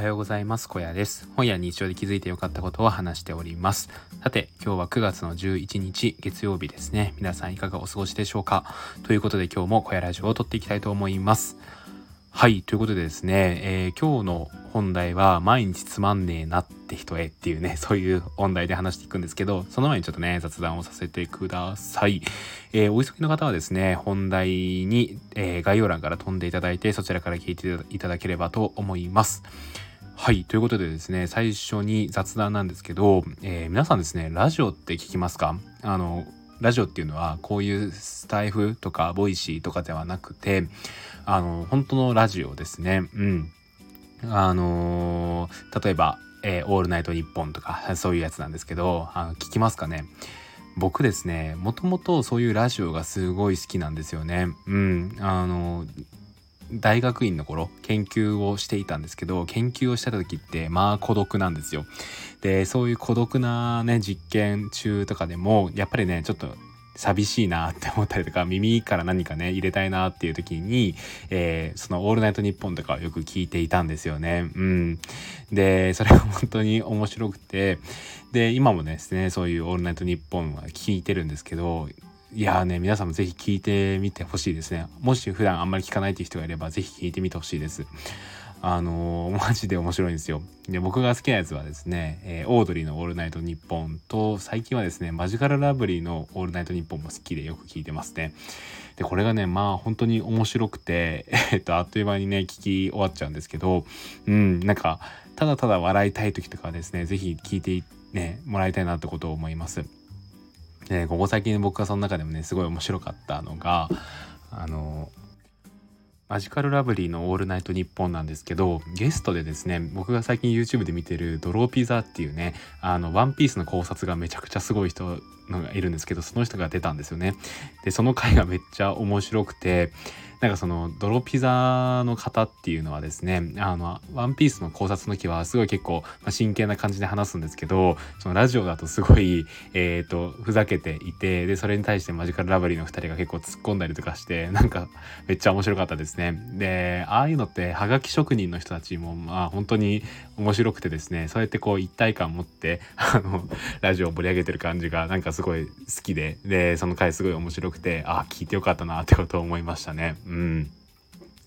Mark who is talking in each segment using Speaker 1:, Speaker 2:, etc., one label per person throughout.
Speaker 1: はようございます。小屋です。本や日常で気づいてよかったことを話しております。さて、今日は9月の11日月曜日ですね。皆さんいかがお過ごしでしょうか？ということで今日も小屋ラジオを撮っていきたいと思います。はい、ということでですね、えー、今日の本題は毎日つまんねえなって人へっていうね、そういう本題で話していくんですけど、その前にちょっとね、雑談をさせてください。えー、お急ぎの方はですね、本題に、えー、概要欄から飛んでいただいて、そちらから聞いていただければと思います。はい。ということでですね、最初に雑談なんですけど、えー、皆さんですね、ラジオって聞きますか？あの、ラジオっていうのはこういうスタイフとかボイシーとかではなくてあの本当のラジオですね。うん。あのー、例えば、えー、オールナイトニッポンとかそういうやつなんですけどあの聞きますかね？僕ですねもともとそういうラジオがすごい好きなんですよね。うん。あの大学院の頃研究をしていたんですけど研究をした時ってまあ孤独なんですよ。でそういう孤独なね実験中とかでもやっぱりねちょっと寂しいなって思ったりとか耳から何かね入れたいなっていう時に、えー、その「オールナイトニッポン」とかよく聞いていたんですよね。うん、でそれが本当に面白くてで今もですねそういう「オールナイトニッポン」は聞いてるんですけどいやーね、皆さんもぜひ聞いてみてほしいですね。もし普段あんまり聞かないっていう人がいれば、ぜひ聞いてみてほしいです。あのー、マジで面白いんですよ。で、僕が好きなやつはですね、えー、オードリーのオールナイトニッポンと、最近はですね、マジカルラブリーのオールナイトニッポンも好きでよく聞いてますね。で、これがね、まあ本当に面白くて、えっと、あっという間にね、聞き終わっちゃうんですけど、うん、なんか、ただただ笑いたい時とかはですね、ぜひ聞いてね、もらいたいなってことを思います。でここ最近僕がその中でもねすごい面白かったのがあのマジカルラブリーのオールナイトニッポンなんですけど、ゲストでですね、僕が最近 YouTube で見てるドローピザっていうね、あの、ワンピースの考察がめちゃくちゃすごい人のがいるんですけど、その人が出たんですよね。で、その回がめっちゃ面白くて、なんかその泥ピザの方っていうのはですねあのワンピースの考察の時はすごい結構、ま、真剣な感じで話すんですけどそのラジオだとすごいえっ、ー、とふざけていてでそれに対してマジカルラブリーの2人が結構突っ込んだりとかしてなんかめっちゃ面白かったですねでああいうのってはがき職人の人たちもまあ本当に面白くてですねそうやってこう一体感持ってあのラジオを盛り上げてる感じがなんかすすごい好きででその回すごい面白くてあ聞いてよかったなってことを思いましたね。うん。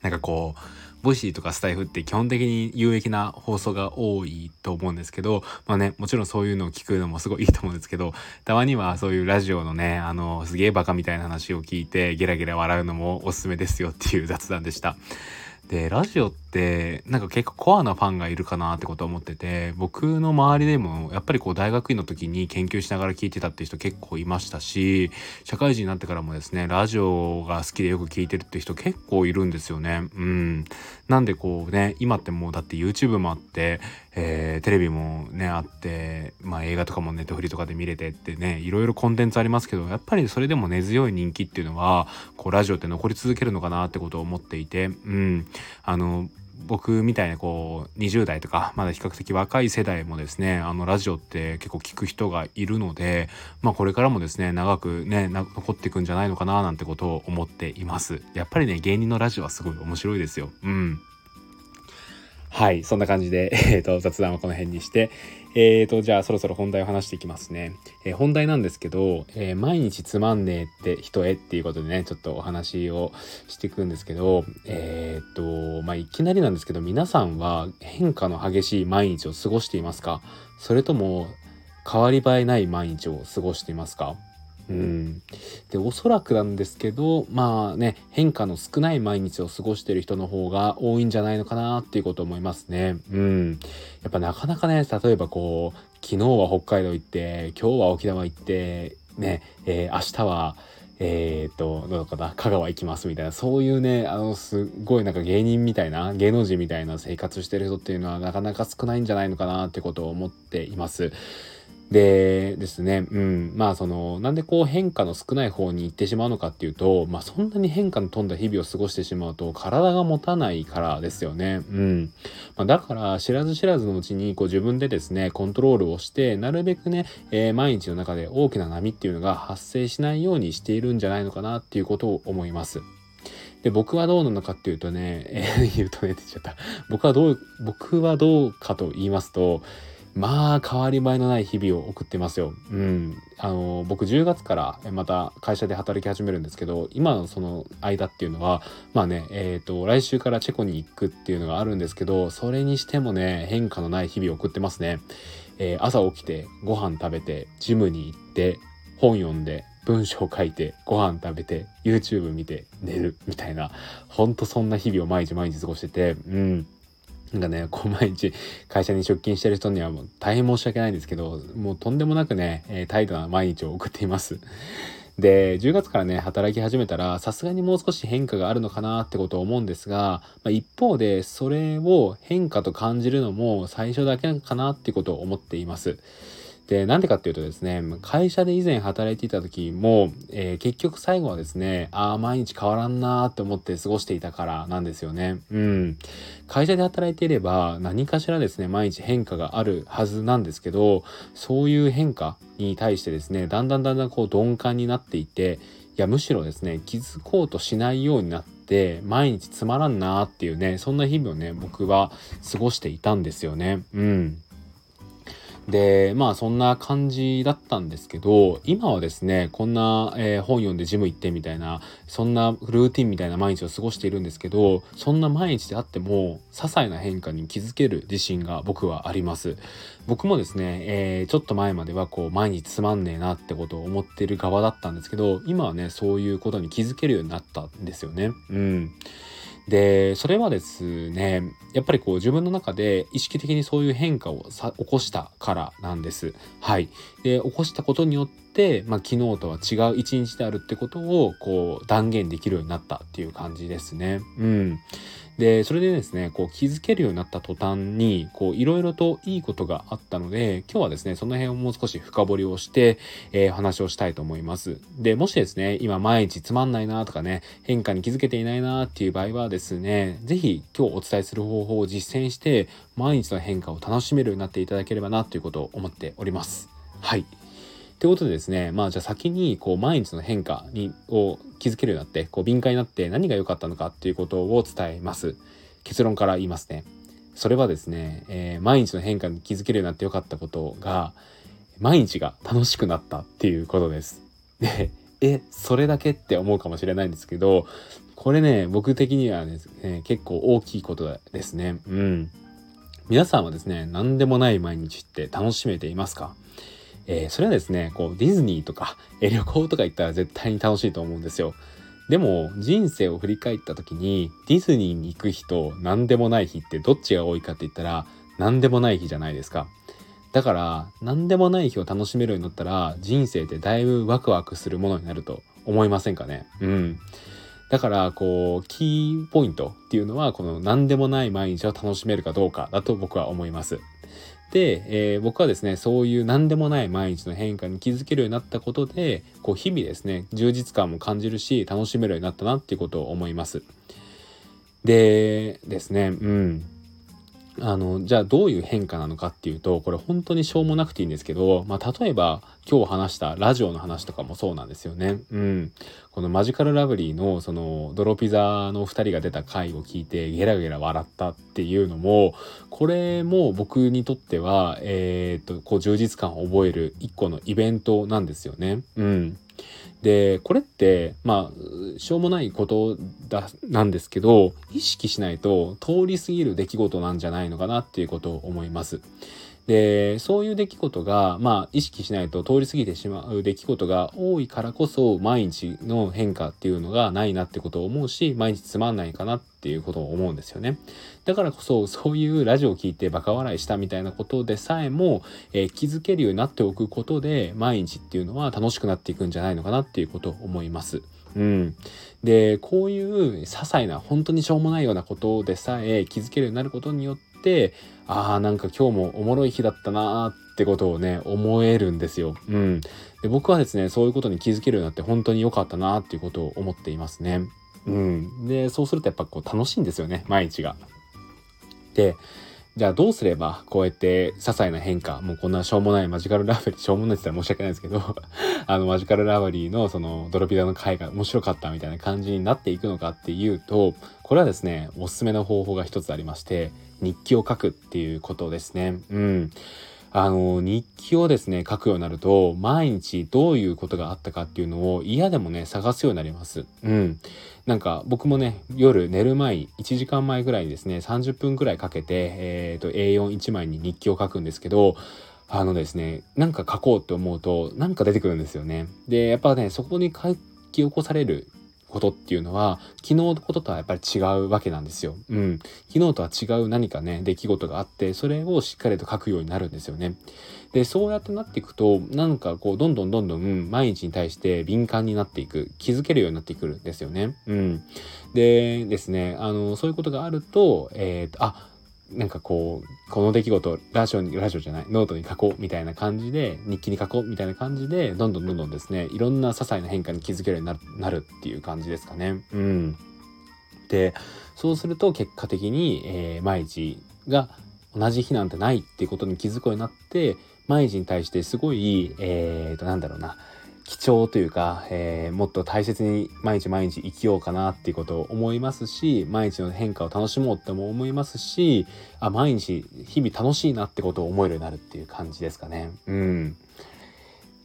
Speaker 1: なんかこう、ボイシーとかスタイフって基本的に有益な放送が多いと思うんですけど、まあね、もちろんそういうのを聞くのもすごいいいと思うんですけど、たまにはそういうラジオのね、あの、すげえバカみたいな話を聞いてゲラゲラ笑うのもおすすめですよっていう雑談でした。でラジオってなんか結構コアなファンがいるかなってことは思ってて僕の周りでもやっぱりこう大学院の時に研究しながら聞いてたって人結構いましたし社会人になってからもですねラジオが好きでよく聞いてるって人結構いるんですよね。うん、なんでこうね今ってもうだって YouTube もあって、えー、テレビもねあって、まあ、映画とかもネットフリとかで見れてってねいろいろコンテンツありますけどやっぱりそれでも根強い人気っていうのはこうラジオって残り続けるのかなってことを思っていてうん。あの僕みたいなこう20代とかまだ比較的若い世代もですねあのラジオって結構聞く人がいるのでまあこれからもですね長くね残っていくんじゃないのかななんてことを思っています。やっぱりね芸人のラジオはすごい面白いですよ。うん。はい、そんな感じで、えーと、雑談はこの辺にして、えーと、じゃあそろそろ本題を話していきますね。えー、本題なんですけど、えー、毎日つまんねえって人へっていうことでね、ちょっとお話をしていくんですけど、えっ、ー、と、まあ、いきなりなんですけど、皆さんは変化の激しい毎日を過ごしていますか？それとも変わり映えない毎日を過ごしていますか？うん、でおそらくなんですけどまあね変化の少ない毎日を過ごしてる人の方が多いんじゃないのかなっていうこと思いますね。うん、やっぱなかなかね例えばこう昨日は北海道行って今日は沖縄行ってね、えー、明日はえっ、ー、と、どうかな、香川行きますみたいな、そういうね、あの、すごいなんか芸人みたいな、芸能人みたいな生活してる人っていうのはなかなか少ないんじゃないのかなってことを思っています。でですね、うん、まあそのなんでこう変化の少ない方に行ってしまうのかっていうと、まあ、そんなに変化の富んだ日々を過ごしてしまうと体が持たないからですよね。うんまあ、だから知らず知らずのうちにこう自分でですねコントロールをしてなるべくね、えー、毎日の中で大きな波っていうのが発生しないようにしているんじゃないのかなっていうことを思います。で僕はどうなのかっていうとね、えー、言うとねって言っちゃった僕はどう僕はどうかと言いますとまあ変わり映えのない日々を送ってますよ。うん。あの僕10月からまた会社で働き始めるんですけど今のその間っていうのはまあねえっ、ー、と来週からチェコに行くっていうのがあるんですけどそれにしてもね変化のない日々を送ってますね。えー、朝起きてご飯食べてジムに行って本読んで文章書いてご飯食べて YouTube 見て寝るみたいなほんとそんな日々を毎日毎日過ごしててうんなんかね、こう毎日会社に出勤してる人にはもう大変申し訳ないんですけど、もうとんでもなくね、えー、態度な毎日を送っています。で、10月からね、働き始めたら、さすがにもう少し変化があるのかなってことを思うんですが、まあ、一方で、それを変化と感じるのも最初だけかなってことを思っています。で、なんでかっていうとですね、会社で以前働いていた時も、えー、結局最後はですね、ああ、毎日変わらんなーって思って過ごしていたからなんですよね。うん。会社で働いていれば何かしらですね、毎日変化があるはずなんですけど、そういう変化に対してですね、だんだんだんだんこう鈍感になっていて、いや、むしろですね、気づこうとしないようになって、毎日つまらんなーっていうね、そんな日々をね、僕は過ごしていたんですよね。うん。でまあそんな感じだったんですけど今はですねこんな、えー、本読んでジム行ってみたいなそんなルーティンみたいな毎日を過ごしているんですけどそんな毎日であっても些細な変化に気づける自信が僕はあります。僕もですね、えー、ちょっと前まではこう毎日つまんねえなってことを思っている側だったんですけど今はねそういうことに気づけるようになったんですよね。うん。で、それはですね、やっぱりこう自分の中で意識的にそういう変化を起こしたからなんです。はい。で、起こしたことによって、まあ、昨日とは違う一日であるってことをこう断言できるようになったっていう感じですね。うん。で、それでですね、こう気づけるようになった途端に、こういろいろといいことがあったので、今日はですね、その辺をもう少し深掘りをして、えー、話をしたいと思います。で、もしですね、今毎日つまんないなとかね、変化に気づけていないなっていう場合はですね、是非今日お伝えする方法を実践して、毎日の変化を楽しめるようになっていただければなということを思っております。はい。ということでですね、まあじゃあ先にこう毎日の変化にを気づけるようになって、こう敏感になって何が良かったのかっていうことを伝えます。結論から言いますね。それはですね、えー、毎日の変化に気づけるようになって良かったことが、毎日が楽しくなったっていうことです。で、え、それだけって思うかもしれないんですけど、これね、僕的にはね、結構大きいことですね。うん。皆さんはですね、何でもない毎日って楽しめていますか？えー、それはですね、こう、ディズニーとか、え旅行とか行ったら絶対に楽しいと思うんですよ。でも、人生を振り返った時に、ディズニーに行く日と何でもない日ってどっちが多いかって言ったら、何でもない日じゃないですか。だから、何でもない日を楽しめるようになったら、人生ってだいぶワクワクするものになると思いませんかね？うん。だから、こう、キーポイントっていうのは、この何でもない毎日を楽しめるかどうかだと僕は思います。で、えー、僕はですねそういう何でもない毎日の変化に気づけるようになったことでこう日々ですね充実感も感じるし楽しめるようになったなっていうことを思います。でですねうんあのじゃあどういう変化なのかっていうとこれ本当にしょうもなくていいんですけど、まあ、例えば今日話したラジオの話とかもそうなんですよね。うん、このマジカルラブリーのそのドロピザの2人が出た回を聞いてゲラゲラ笑ったっていうのもこれも僕にとっては、えー、っとこう充実感を覚える一個のイベントなんですよね。うん、でこれってまあしょうもないことだなんですけど意識しないと通り過ぎる出来事なんじゃないのかなっていうことを思います。でそういう出来事がまあ意識しないと通り過ぎてしまう出来事が多いからこそ毎日の変化っていうのがないなってことを思うし毎日つまんないかなっていうことを思うんですよね。だからこそそういうラジオを聞いてバカ笑いしたみたいなことでさえも、えー、気づけるようになっておくことで毎日っていうのは楽しくなっていくんじゃないのかなっていうことを思います。うん、でこういう些細な本当にしょうもないようなことでさえ気づけるようになることによってああなんか今日もおもろい日だったなーってことをね思えるんですよ。うん、で僕はですねそういうことに気づけるようになって本当に良かったなっていうことを思っていますね。うん、でそうするとやっぱこう楽しいんですよね毎日が。でじゃあどうすればこうやって些細な変化、もうこんなしょうもないマジカルラブリー、しょうもないって言ったら申し訳ないですけど、あのマジカルラブリーのそのドロピダの回が面白かったみたいな感じになっていくのかっていうと、これはですね、おすすめの方法が一つありまして、日記を書くっていうことですね。うん。あの日記をですね書くようになると毎日どういうことがあったかっていうのを嫌でもね探すようになります。うん。なんか僕もね夜寝る前1時間前ぐらいにですね30分ぐらいかけて、えーと、A41 枚に日記を書くんですけどあのですねなんか書こうって思うとなんか出てくるんですよね。でやっぱねそこに書き起こされることっていうのは昨日のこととはやっぱり違うわけなんですよ。うん。昨日とは違う何かね出来事があってそれをしっかりと書くようになるんですよね。でそうやってなっていくとなんかこうどんどんどんどん毎日に対して敏感になっていく気づけるようになってくるんですよね。うん。でですねあのそういうことがあるとえっ、ー、とあなんかこうこの出来事ラジオにラジオじゃないノートに書こうみたいな感じで日記に書こうみたいな感じでどんどんどんどんですねいろんな些細な変化に気づけるようになるなるっていう感じですかね。うん、でそうすると結果的に、えー、毎日が同じ日なんてないっていうことに気づくようになって毎日に対してすごいえー、となんだろうな貴重というか、えー、もっと大切に毎日毎日生きようかなっていうことを思いますし毎日の変化を楽しもうっても思いますしあ毎日日々楽しいなってことを思えるようになるっていう感じですかね。うん、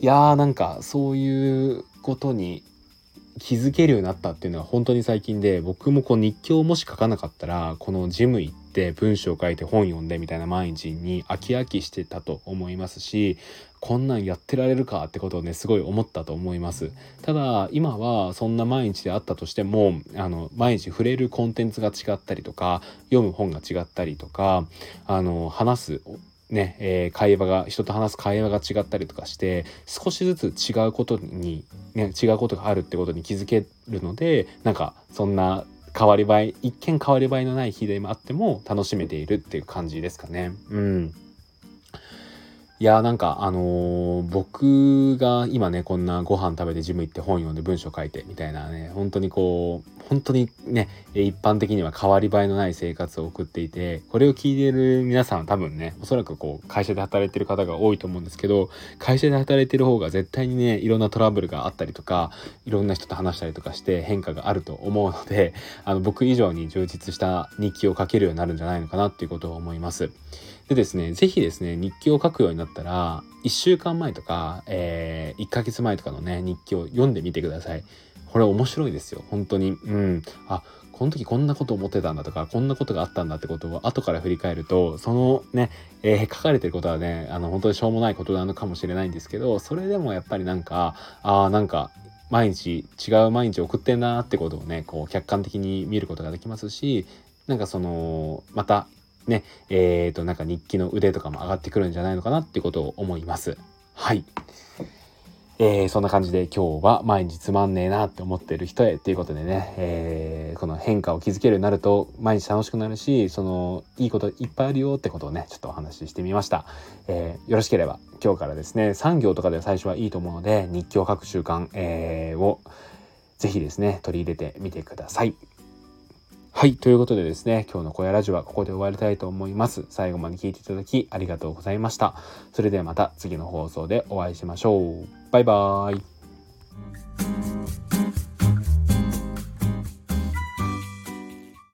Speaker 1: いやーなんかそういうことに気づけるようになったっていうのは本当に最近で僕もこう日記をもし書かなかったらこのジム行って文章を書いて本読んでみたいな毎日に飽き飽きしてたと思いますしこんなんやってられるかってことをねすごい思ったと思います。ただ今はそんな毎日であったとしてもあの毎日触れるコンテンツが違ったりとか読む本が違ったりとかあの話すね、えー、会話が人と話す会話が違ったりとかして少しずつ違うことに、ね、違うことがあるってことに気づけるのでなんかそんな変わり映え一見変わり映えのない日でもあっても楽しめているっていう感じですかね。うんいやなんかあのー、僕が今ねこんなご飯食べてジム行って本読んで文章書いてみたいなね本当にこう本当にね一般的には変わり映えのない生活を送っていてこれを聞いている皆さん多分ねおそらくこう会社で働いてる方が多いと思うんですけど会社で働いてる方が絶対にねいろんなトラブルがあったりとかいろんな人と話したりとかして変化があると思うのであの僕以上に充実した日記を書けるようになるんじゃないのかなっていうことを思います。でですね、ぜひですね、日記を書くようになったら、1週間前とか、えー、1ヶ月前とかのね、日記を読んでみてください。これ面白いですよ、本当に。うん。あ、この時こんなこと思ってたんだとか、こんなことがあったんだってことを後から振り返ると、そのね、えー、書かれてることはね、あの、本当にしょうもないことなのかもしれないんですけど、それでもやっぱりなんか、ああ、なんか、毎日違う毎日送ってんなってことをねこう客観的に見ることができますしなんかそのまたね、えっ、ー、と、なんか日記の腕とかも上がってくるんじゃないのかなっていうことを思います。はい。えー、そんな感じで今日は毎日つまんねえなって思ってる人へっていうことでね、えー、この変化を気づけるようになると毎日楽しくなるしそのいいこといっぱいあるよってことをねちょっとお話ししてみました、えー、よろしければ今日からですね産業とかで最初はいいと思うので日記を書く習慣、えー、をぜひですね取り入れてみてくださいはい。ということでですね、今日の小屋ラジオはここで終わりたいと思います。最後まで聞いていただきありがとうございました。それではまた次の放送でお会いしましょう。バイバーイ。